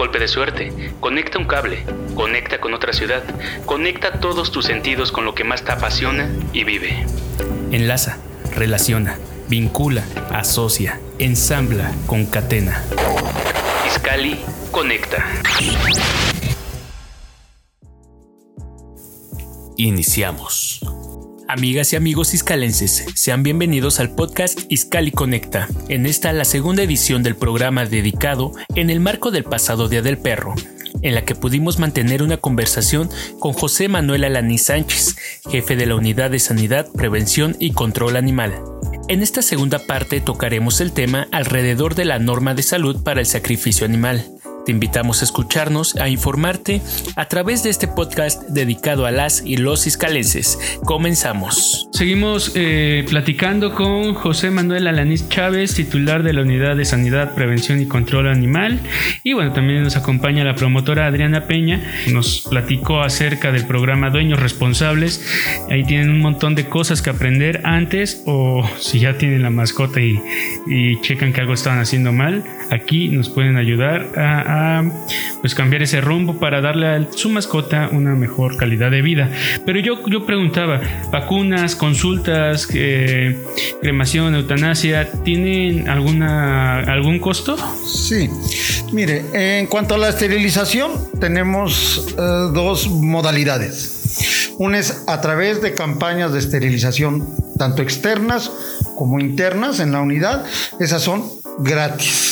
Golpe de suerte, conecta un cable, conecta con otra ciudad, conecta todos tus sentidos con lo que más te apasiona y vive. Enlaza, relaciona, vincula, asocia, ensambla, concatena. Iscali conecta. Iniciamos. Amigas y amigos iscalenses, sean bienvenidos al podcast Iscali Conecta. En esta la segunda edición del programa dedicado en el marco del pasado Día del Perro, en la que pudimos mantener una conversación con José Manuel Alaní Sánchez, jefe de la Unidad de Sanidad, Prevención y Control Animal. En esta segunda parte tocaremos el tema alrededor de la norma de salud para el sacrificio animal. Te invitamos a escucharnos, a informarte a través de este podcast dedicado a las y los iscalenses. Comenzamos. Seguimos eh, platicando con José Manuel Alanís Chávez, titular de la Unidad de Sanidad, Prevención y Control Animal. Y bueno, también nos acompaña la promotora Adriana Peña. Nos platicó acerca del programa Dueños Responsables. Ahí tienen un montón de cosas que aprender antes o si ya tienen la mascota y, y checan que algo estaban haciendo mal, aquí nos pueden ayudar a pues cambiar ese rumbo para darle a su mascota una mejor calidad de vida. Pero yo, yo preguntaba, vacunas, consultas, eh, cremación, eutanasia, ¿tienen alguna, algún costo? Sí, mire, en cuanto a la esterilización, tenemos eh, dos modalidades. Una es a través de campañas de esterilización, tanto externas como internas en la unidad. Esas son gratis.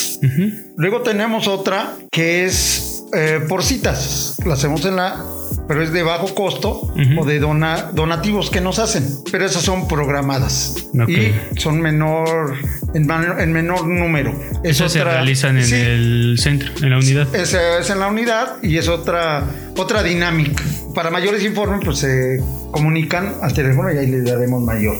Luego tenemos otra que es eh, por citas. La hacemos en la pero es de bajo costo o de donativos que nos hacen. Pero esas son programadas y son menor en, menor número. Esas se realizan en el centro, en la unidad. Es, es, en la unidad y es otra, otra dinámica. Para mayores informes, pues se comunican al teléfono y ahí les daremos mayor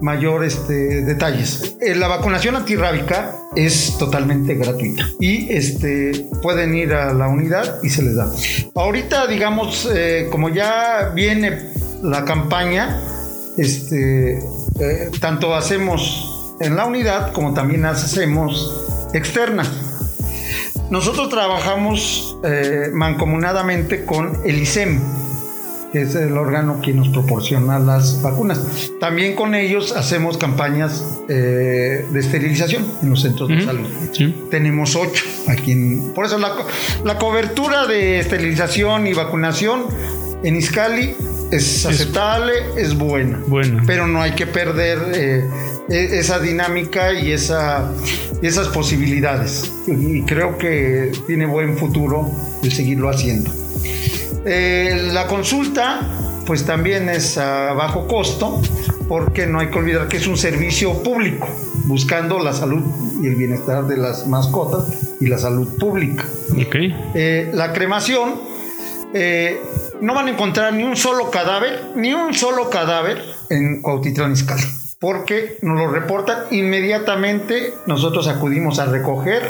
mayor este, detalles. Eh, la vacunación antirrábica es totalmente gratuita y este, pueden ir a la unidad y se les da. Ahorita, digamos, eh, como ya viene la campaña, este, eh, tanto hacemos en la unidad como también hacemos externa. Nosotros trabajamos mancomunadamente con el ISEM, es el órgano que nos proporciona las vacunas. También con ellos hacemos campañas eh, de esterilización en los centros de salud. Tenemos ocho aquí en... Por eso la, cobertura de esterilización y vacunación en Iscali es aceptable, es, buena. Bueno. Pero no hay que perder eh, e, esa dinámica y esa, esas posibilidades. Y creo que tiene buen futuro el seguirlo haciendo. Eh, la consulta, pues también es a bajo costo, porque no hay que olvidar que es un servicio público, buscando la salud y el bienestar de las mascotas y la salud pública. Okay. Eh, la cremación, eh, no van a encontrar ni un solo cadáver, ni un solo cadáver en Cuautitlán Izcalli porque nos lo reportan inmediatamente, nosotros acudimos a recoger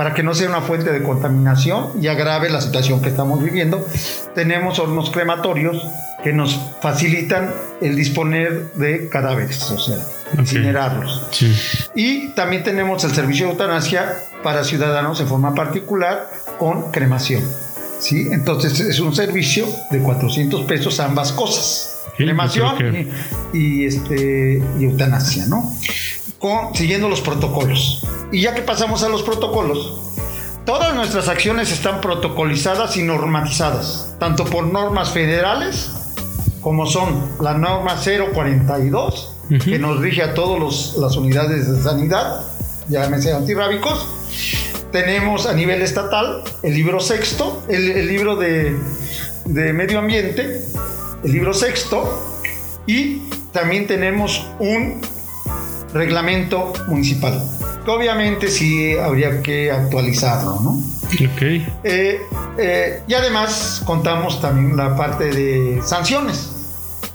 para que no sea una fuente de contaminación y agrave la situación que estamos viviendo. Tenemos hornos crematorios que nos facilitan el disponer de cadáveres, o sea, incinerarlos. Y también tenemos el servicio de eutanasia para ciudadanos en forma particular con cremación. ¿sí? Entonces es un servicio de 400 pesos ambas cosas. cremación y, este, y eutanasia, ¿no? Con, siguiendo los protocolos. Y ya que pasamos a los protocolos, todas nuestras acciones están protocolizadas y normatizadas, tanto por normas federales, como son la norma 042, que nos rige a todas las unidades de sanidad, llámese antirrábicos. Tenemos a nivel estatal el libro sexto, el, libro de, de medio ambiente, el libro sexto, y también tenemos un reglamento municipal obviamente sí habría que actualizarlo, ¿no? Ok. Eh, Eh, y además contamos también la parte de sanciones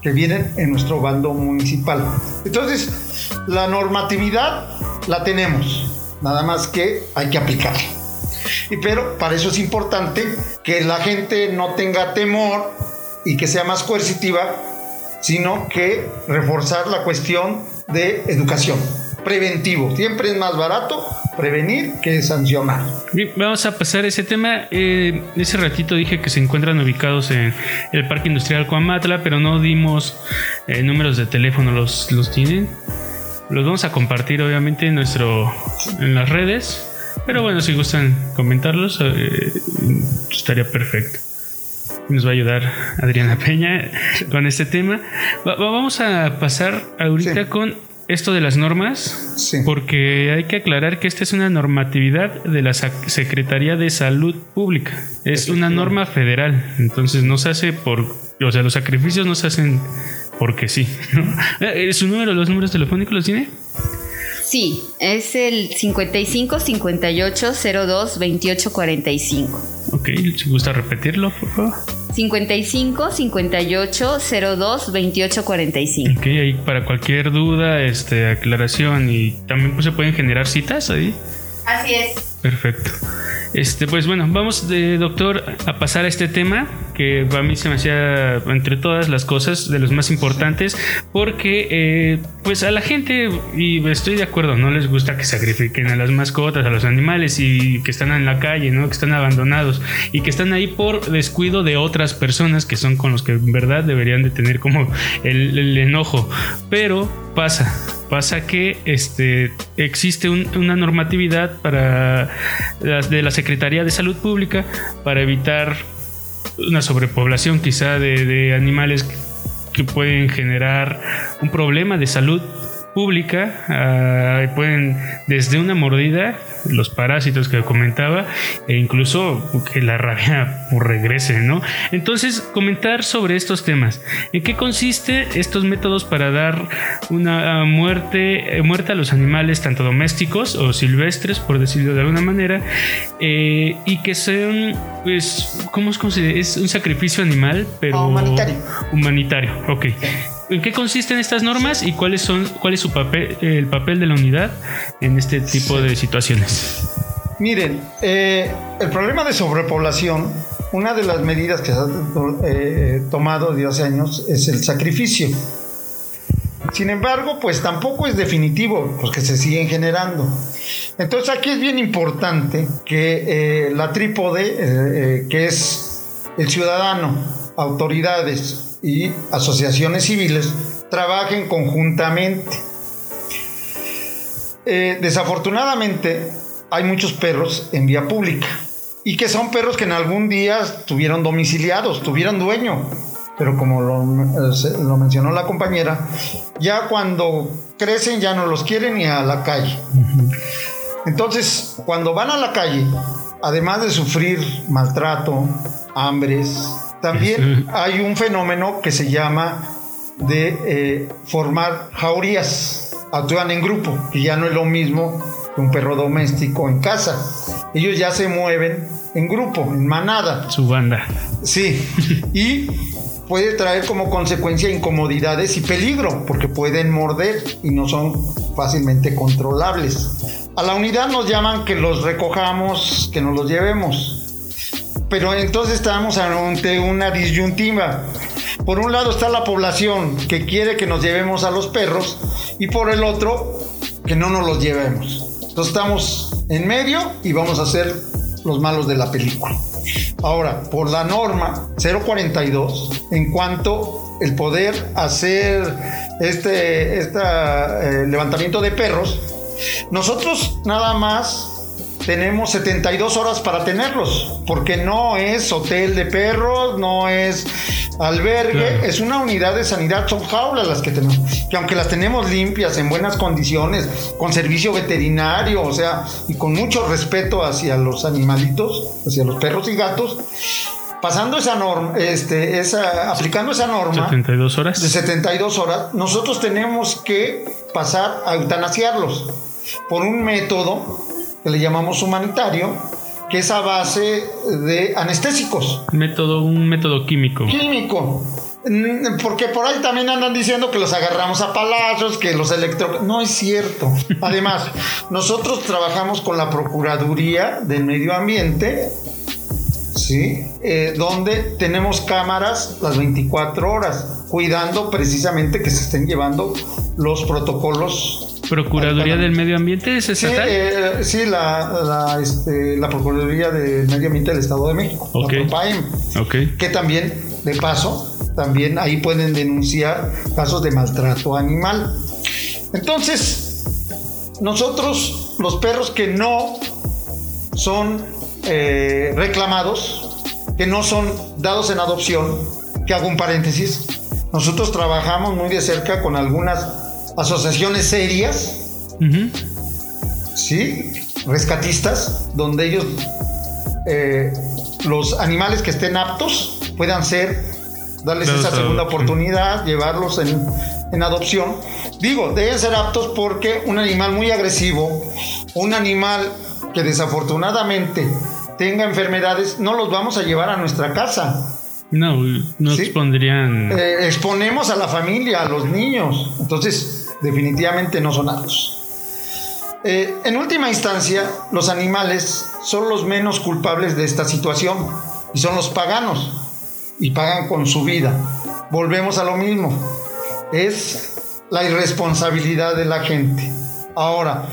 que vienen en nuestro bando municipal. Entonces, la normatividad la tenemos, nada más que hay que aplicarla. Y pero para eso es importante que la gente no tenga temor y que sea más coercitiva, sino que reforzar la cuestión de educación preventivo. Siempre es más barato prevenir que sancionar. Bien, vamos a pasar ese tema. Eh, ese ratito dije que se encuentran ubicados en el Parque Industrial Coamatla, pero no dimos eh, números de teléfono. ¿Los, ¿Los tienen? Los vamos a compartir obviamente en, nuestro, en las redes. Pero bueno, si gustan comentarlos, eh, estaría perfecto. Nos va a ayudar Adriana Peña con este tema. vamos a pasar ahorita con esto de las normas, porque hay que aclarar que esta es una normatividad de la Secretaría de Salud Pública. Es una norma federal, entonces no se hace por, o sea, los sacrificios no se hacen porque sí. Eh, ¿Su número, los números telefónicos los tiene? Sí, es el 55 58 02 28 45. Ok, si gusta repetirlo, por favor. 55 58 02 28 45. Ok, ahí para cualquier duda, este, aclaración y también pues, se pueden generar citas ahí. Así es. Perfecto. Este, pues bueno, vamos de doctor a pasar a este tema que a mí se me hacía entre todas las cosas de los más importantes porque eh, pues a la gente y estoy de acuerdo no les gusta que sacrifiquen a las mascotas a los animales y que están en la calle no que están abandonados y que están ahí por descuido de otras personas que son con los que en verdad deberían de tener como el enojo pero pasa pasa que este, existe una normatividad para de la Secretaría de Salud Pública para evitar una sobrepoblación quizá de, de animales que pueden generar un problema de salud pública uh, pueden desde una mordida los parásitos que comentaba e incluso que la rabia regrese no entonces comentar sobre estos temas. En qué consiste estos métodos para dar una muerte eh, muerte a los animales tanto domésticos o silvestres por decirlo de alguna manera eh, y que sean pues cómo es es un sacrificio animal pero humanitario. humanitario ok ¿En qué consisten estas normas y cuáles son, cuál es su papel, el papel de la unidad en este tipo de situaciones? Miren, eh, el problema de sobrepoblación, una de las medidas que se ha eh, tomado desde hace años es el sacrificio. Sin embargo, pues tampoco es definitivo, pues que se siguen generando. Entonces aquí es bien importante que eh, la trípode, que es el ciudadano, autoridades, y asociaciones civiles trabajen conjuntamente. Eh, desafortunadamente hay muchos perros en vía pública y que son perros que en algún día estuvieron domiciliados, tuvieron dueño, pero como lo, eh, lo, mencionó la compañera, ya cuando crecen ya no los quieren ni a la calle. Entonces, cuando van a la calle, además de sufrir maltrato, hambres, también hay un fenómeno que se llama de eh, formar jaurías. Actúan en grupo, y ya no es lo mismo que un perro doméstico en casa. Ellos ya se mueven en grupo, en manada. Su banda. Sí. y puede traer como consecuencia incomodidades y peligro, porque pueden morder y no son fácilmente controlables. A la unidad nos llaman que los recojamos, que nos los llevemos pero entonces estamos ante una disyuntiva. Por un lado está la población que quiere que nos llevemos a los perros y por el otro que no nos los llevemos. Entonces estamos en medio y vamos a ser los malos de la película. Ahora, por la norma 042, en cuanto el poder hacer este, este levantamiento de perros, nosotros nada más tenemos 72 horas para tenerlos, porque no es hotel de perros, no es albergue, es una unidad de sanidad, son jaulas las que tenemos, que aunque las tenemos limpias, en buenas condiciones, con servicio veterinario, o sea, y con mucho respeto hacia los animalitos, hacia los perros y gatos, pasando esa norma, este, esa, aplicando esa norma 72 horas. de 72 horas, nosotros tenemos que pasar a eutanasiarlos por un método que le llamamos humanitario, que es a base de anestésicos. Método, un método químico. Químico. Mm, Porque por ahí también andan diciendo que los agarramos a palazos, que los electro... No es cierto. Además, nosotros trabajamos con la Procuraduría del Medio Ambiente, ¿sí? Eh, donde tenemos cámaras las 24 horas, cuidando precisamente que se estén llevando los protocolos Procuraduría del Medio Ambiente es Sí, estatal. eh, sí, la, la, este, la Procuraduría del Medio Ambiente del Estado de México, Ok. la PROPAEM, que también, de paso, también ahí pueden denunciar casos de maltrato animal. Entonces, nosotros, los perros que no son eh, reclamados, que no son dados en adopción, que hago un paréntesis, nosotros trabajamos muy de cerca con algunas asociaciones serias. ¿sí? Rescatistas, donde ellos, eh, los animales que estén aptos, puedan ser, darles esa segunda oportunidad, llevarlos en, en adopción. Digo, deben ser aptos porque un animal muy agresivo, un animal que desafortunadamente tenga enfermedades, no los vamos a llevar a nuestra casa. No, no Sí. expondrían. Eh, exponemos a la familia, a los niños. Entonces, definitivamente no son aptos. Eh, en última instancia, los animales son los menos culpables de esta situación y son los paganos y pagan con su vida. Volvemos a lo mismo. Es la irresponsabilidad de la gente. Ahora,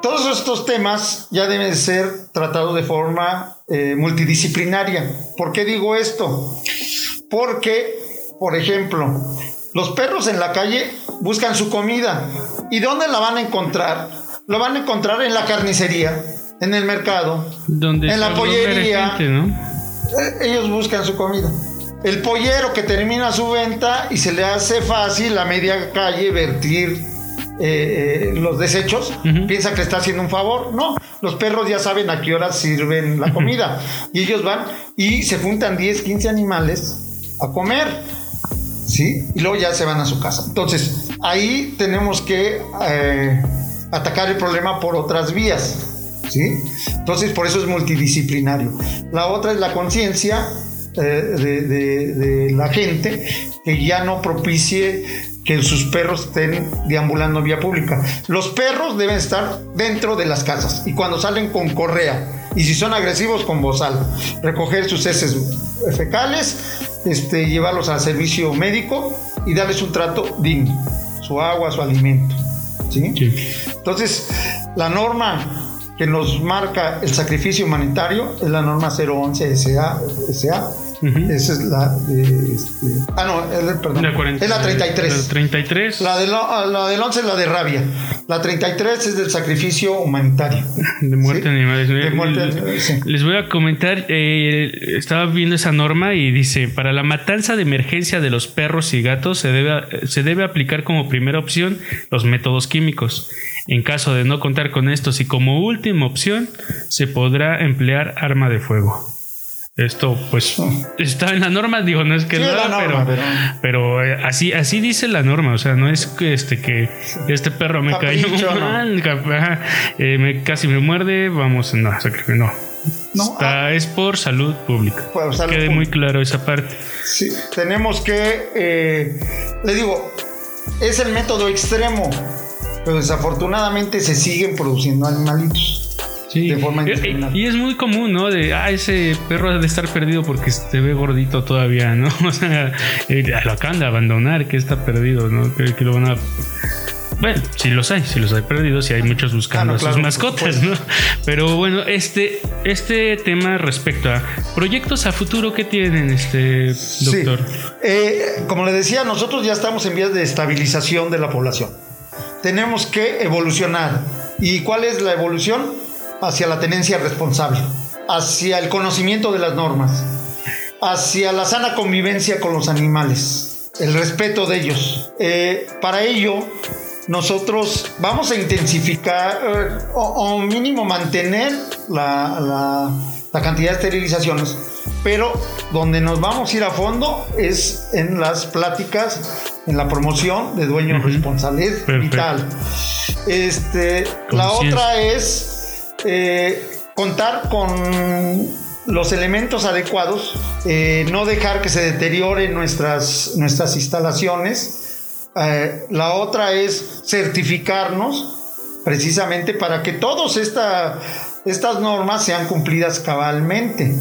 todos estos temas ya deben ser tratados de forma eh, multidisciplinaria. ¿Por qué digo esto? Porque, por ejemplo, los perros en la calle buscan su comida. ¿Y dónde la van a encontrar? Lo van a encontrar en la carnicería, en el mercado, donde en la pollería. gente, ¿no? Eh, ellos buscan su comida. El pollero que termina su venta y se le hace fácil a media calle vertir eh, eh, los desechos, piensa que está haciendo un favor. No, los perros ya saben a qué hora sirven la comida. Y ellos van y se juntan 10, 15 animales a comer. ¿Sí? Y luego ya se van a su casa. Entonces, ahí tenemos que eh, atacar el problema por otras vías. ¿Sí? Entonces, por eso es multidisciplinario. La otra es la conciencia eh, de, la gente que ya no propicie que sus perros estén deambulando vía pública. Los perros deben estar dentro de las casas y cuando salen con correa y si son agresivos con bozal, recoger sus heces fecales, este, llevarlos al servicio médico y darles un trato digno, su agua, su alimento. ¿sí? Sí. Entonces, la norma que nos marca el sacrificio humanitario es la norma 011 SA. SA. Esa es la de. este, ah, no, perdón. La 40 es la 33. La 33. La, del, la del 11 es la de rabia. La 33 es del sacrificio humanitario. De muerte Sí. de animales. De muerte de animales, sí. Les voy a comentar, eh, estaba viendo esa norma y dice, para la matanza de emergencia de los perros y gatos se debe, se debe aplicar como primera opción los métodos químicos. En caso de no contar con estos y como última opción, se podrá emplear arma de fuego. Esto, pues, está en la norma, digo, no es que Sí, norma, pero, pero, eh, así, así dice la norma, o sea, no es que este que este perro me cayó Capricho, ¿no? mal, eh, me, casi me muerde, vamos, no, sacrificio, no. No, Está- es por salud pública. Por salud Quede pública. muy claro esa parte. Sí, tenemos que, eh, le digo, es el método extremo, pero desafortunadamente se siguen produciendo animalitos. Sí. De forma Y- indiscriminada. y, es muy común, ¿no? De, ah, ese perro ha de estar perdido porque se ve gordito todavía, ¿no? O sea, eh, lo acaban de abandonar, que está perdido, ¿no? Que, que lo van a... Bueno, si los hay, si los hay perdidos, y hay muchos buscando Ah, no, a sus mascotas, ¿no? Pero bueno, este, este tema respecto a proyectos a futuro que tienen, este doctor. Sí. Eh, como le decía, nosotros ya estamos en vías de estabilización de la población. Tenemos que evolucionar. ¿Y cuál es la evolución? Hacia la tenencia responsable, hacia el conocimiento de las normas, hacia la sana convivencia con los animales, el respeto de ellos. Eh, para ello, nosotros vamos a intensificar eh, o, o mínimo mantener la, la- la cantidad de esterilizaciones, pero donde nos vamos a ir a fondo es en las pláticas, en la promoción de dueños Ujú. responsables Perfecto. vital. Este, la otra es eh, contar con los elementos adecuados, eh, no dejar que se deterioren nuestras, nuestras instalaciones. Eh, la otra es certificarnos precisamente para que todas esta, estas normas sean cumplidas cabalmente.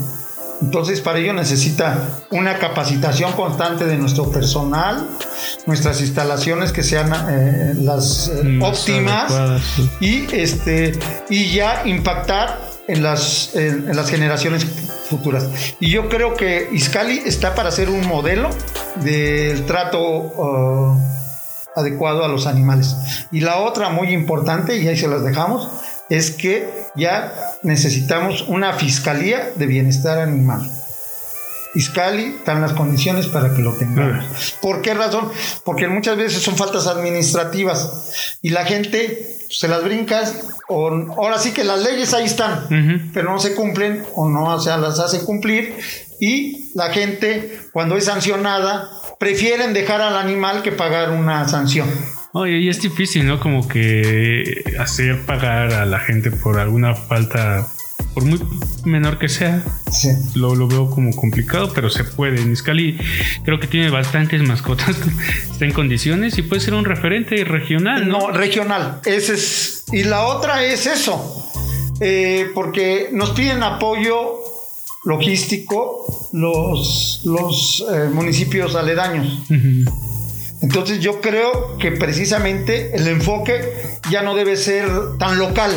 Entonces, para ello necesita una capacitación constante de nuestro personal, nuestras instalaciones que sean eh, las eh, Más óptimas adecuadas, sí. y este y ya impactar en las, en, en las generaciones futuras. Y yo creo que Iscali está para ser un modelo del trato uh, adecuado a los animales. Y la otra muy importante, y ahí se las dejamos, es que ya necesitamos una fiscalía de bienestar animal. Iscali están las condiciones para que lo tengamos. ¿Por qué razón? Porque muchas veces son faltas administrativas y la gente se las brincas o ahora sí que las leyes ahí están, pero no se cumplen o no se las hace cumplir y la gente cuando es sancionada prefieren dejar al animal que pagar una sanción. Oye, y es difícil, ¿no? Como que hacer pagar a la gente por alguna falta, por muy menor que sea. Sí. Lo, lo veo como complicado, pero se puede. En Iscali creo que tiene bastantes mascotas, está en condiciones y puede ser un referente regional, ¿no? No, regional. Ese es, y la otra es eso. eh, porque nos piden apoyo logístico los, los eh, municipios aledaños. Ujú. Entonces yo creo que precisamente el enfoque ya no debe ser tan local,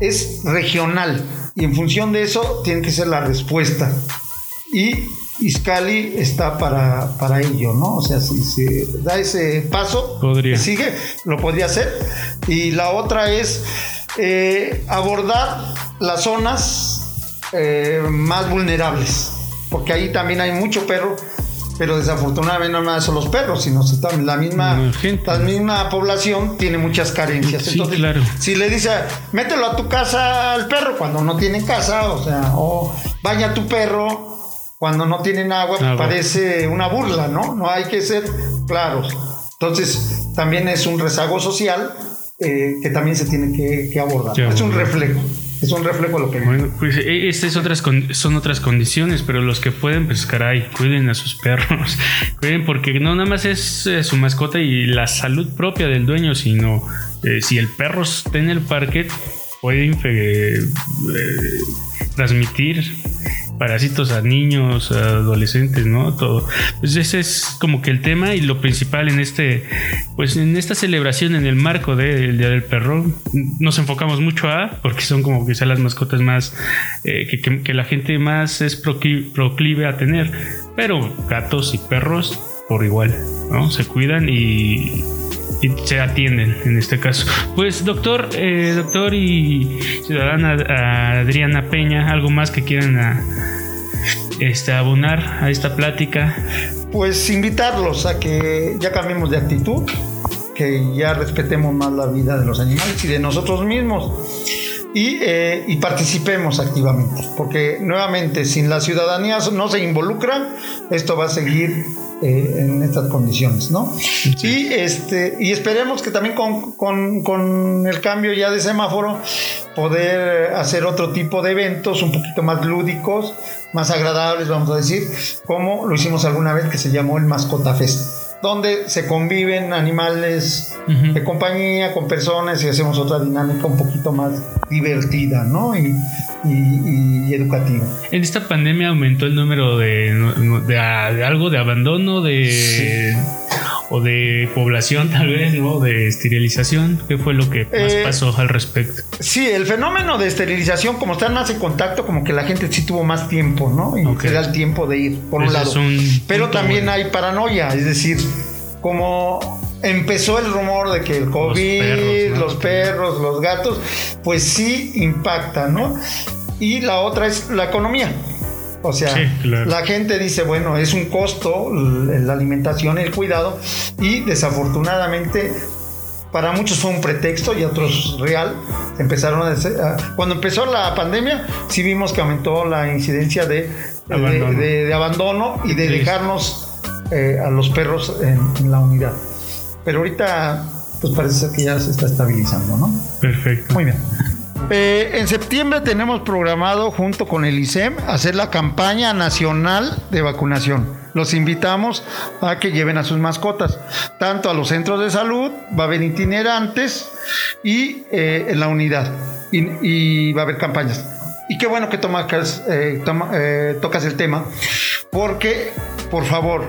es regional. Y en función de eso tiene que ser la respuesta. Y Iscali está para, para ello, ¿no? O sea, si se da ese paso, Podría. sigue, lo podría hacer. Y la otra es eh, abordar las zonas eh, más vulnerables, porque ahí también hay mucho perro, pero desafortunadamente no más son los perros, sino la misma, La gente. la misma población tiene muchas carencias. Sí, claro. si le dice, mételo a tu casa al perro cuando no tienen casa, o sea, o baña a tu perro cuando no tienen agua, pues Agua. parece una burla, ¿no? No hay que ser claros. Entonces, también es un rezago social eh, que también se tiene que, que abordar. Es un reflejo, es un reflejo de lo que Bueno, pues eh, estas otras son otras condiciones, pero los que pueden, pues caray, cuiden a sus perros, cuiden porque no nada más es eh, su mascota y la salud propia del dueño, sino eh, si el perro está en el parque puede eh, transmitir parásitos a niños, a adolescentes, ¿no? Todo. Pues ese es como que el tema y lo principal en este, pues en esta celebración en el marco del Día del Perro, nos enfocamos mucho a, porque son como quizá las mascotas más, eh, que, que- la gente más es procli- proclive a tener, pero gatos y perros por igual, ¿no? Se cuidan y, y se atienden en este caso. Pues doctor, eh, doctor y ciudadana ah, Adriana Peña, algo más que quieran ah, este, abonar a esta plática. Pues invitarlos a que ya cambiemos de actitud, que ya respetemos más la vida de los animales y de nosotros mismos y, eh, y participemos activamente, porque nuevamente sin la ciudadanía no se involucra, esto va a seguir eh, en estas condiciones, ¿no? Y, este, y esperemos que también con, con- con el cambio ya de semáforo poder hacer otro tipo de eventos un poquito más lúdicos, más agradables, vamos a decir, como lo hicimos alguna vez que se llamó el Mascota Fest, donde se conviven animales Ujú. de compañía con personas y hacemos otra dinámica un poquito más divertida, ¿no? Y, y- y educativa. En esta pandemia aumentó el número de, de, de algo de abandono, de o de población tal vez, ¿no? De esterilización. ¿Qué fue lo que más Eh, pasó al respecto? Sí, el fenómeno de esterilización, como están más en contacto, como que la gente sí tuvo más tiempo, ¿no? Y Ok. se da el tiempo de ir, por un lado. un Pero también bueno. hay paranoia, es decir, como empezó el rumor de que el COVID, perros, los perros, los, gatos, pues sí impacta, ¿no? Y la otra es la economía. O sea, Sí, claro. la gente dice, bueno, es un costo la alimentación, el cuidado, y desafortunadamente para muchos fue un pretexto y otros real. Empezaron a, a- cuando empezó la pandemia, sí vimos que aumentó la incidencia de, de- Abandono. de- de abandono y de Sí. dejarnos eh, a los perros en, en la unidad. Pero ahorita, pues parece ser que ya se está estabilizando, ¿no? Perfecto. Muy bien. Eh, en septiembre tenemos programado junto con el ISEM hacer la campaña nacional de vacunación. Los invitamos a que lleven a sus mascotas, tanto a los centros de salud, va a haber itinerantes y eh, en la unidad. Y, y va a haber campañas. Y qué bueno que tomas, eh, toma- eh, tocas el tema, porque, por favor,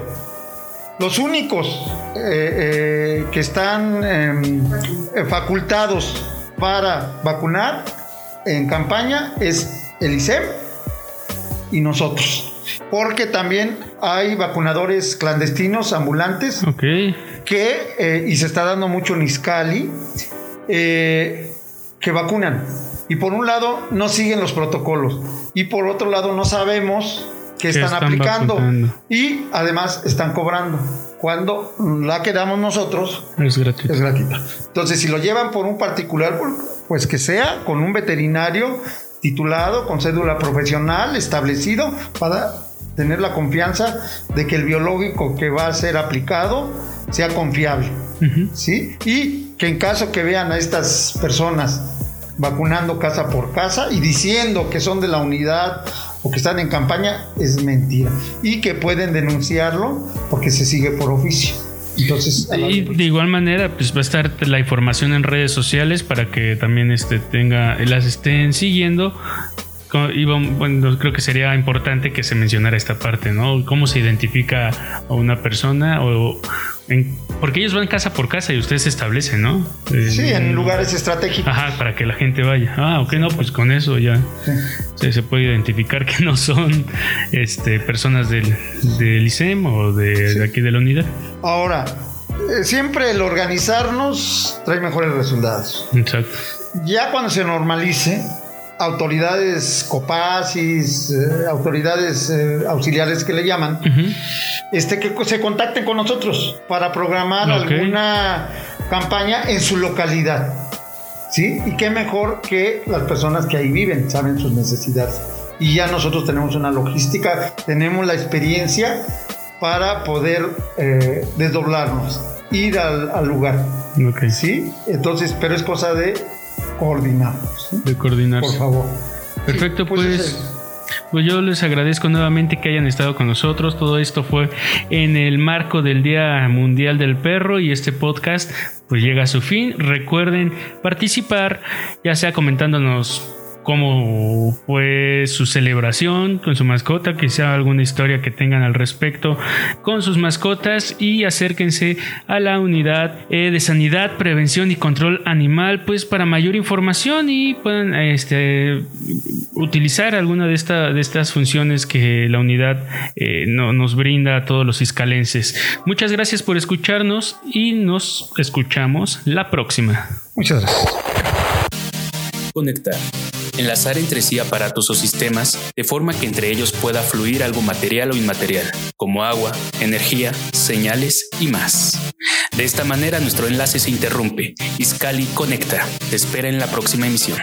los únicos eh, eh, que están em, eh, facultados para vacunar en campaña es el ISEM y nosotros. Porque también hay vacunadores clandestinos, ambulantes, que, y se está dando mucho en Iscali, que vacunan. Y por un lado no siguen los protocolos. Y por otro lado no sabemos ¿Qué están, están aplicando. vacunando? Y además están cobrando. Cuando la que damos nosotros Es gratuita. Entonces, si lo llevan por un particular, pues que sea con un veterinario titulado, con cédula profesional establecido para tener la confianza de que el biológico que va a ser aplicado sea confiable. ¿sí? Y que en caso que vean a estas personas vacunando casa por casa y diciendo que son de la unidad o que están en campaña, es mentira. Y que pueden denunciarlo porque se sigue por oficio. Entonces, Y de igual manera, pues va a estar la información en redes sociales para que también este, tenga, las estén siguiendo. Y bueno, creo que sería importante que se mencionara esta parte, ¿no? Cómo se identifica a una persona o en- porque ellos van casa por casa y ustedes se establecen, ¿no? sí, Eh, en lugares estratégicos. Ajá, para que la gente vaya. Ah, ok, no, pues con eso ya Sí. se, se puede identificar que no son este, personas del, del ISEM o de, de aquí de la unidad. Ahora, eh, siempre el organizarnos trae mejores resultados. Exacto. Ya cuando se normalice, autoridades copacis, eh, autoridades eh, auxiliares que le llaman, este, que se contacten con nosotros para programar alguna campaña en su localidad. ¿Sí? Y qué mejor que las personas que ahí viven, saben sus necesidades. Y ya nosotros tenemos una logística, tenemos la experiencia para poder eh, desdoblarnos, ir al, al lugar. ¿Sí? Entonces, pero es cosa de coordinarnos. ¿sí? De coordinarse. Por favor. Perfecto, Sí, pues, ese- pues yo les agradezco nuevamente que hayan estado con nosotros. Todo esto fue en el marco del Día Mundial del Perro y este podcast pues llega a su fin. Recuerden participar, ya sea comentándonos cómo fue su celebración con su mascota, quizá alguna historia que tengan al respecto con sus mascotas y acérquense a la unidad eh, de sanidad, prevención y control animal, pues para mayor información y puedan este, utilizar alguna de, esta- de estas funciones que la unidad eh, no- nos brinda a todos los iscalenses. Muchas gracias por escucharnos y nos escuchamos la próxima. Muchas gracias. Conectar. Enlazar entre sí aparatos o sistemas de forma que entre ellos pueda fluir algo material o inmaterial, como agua, energía, señales y más. De esta manera nuestro enlace se interrumpe. Iscali Conecta. Te espera en la próxima emisión.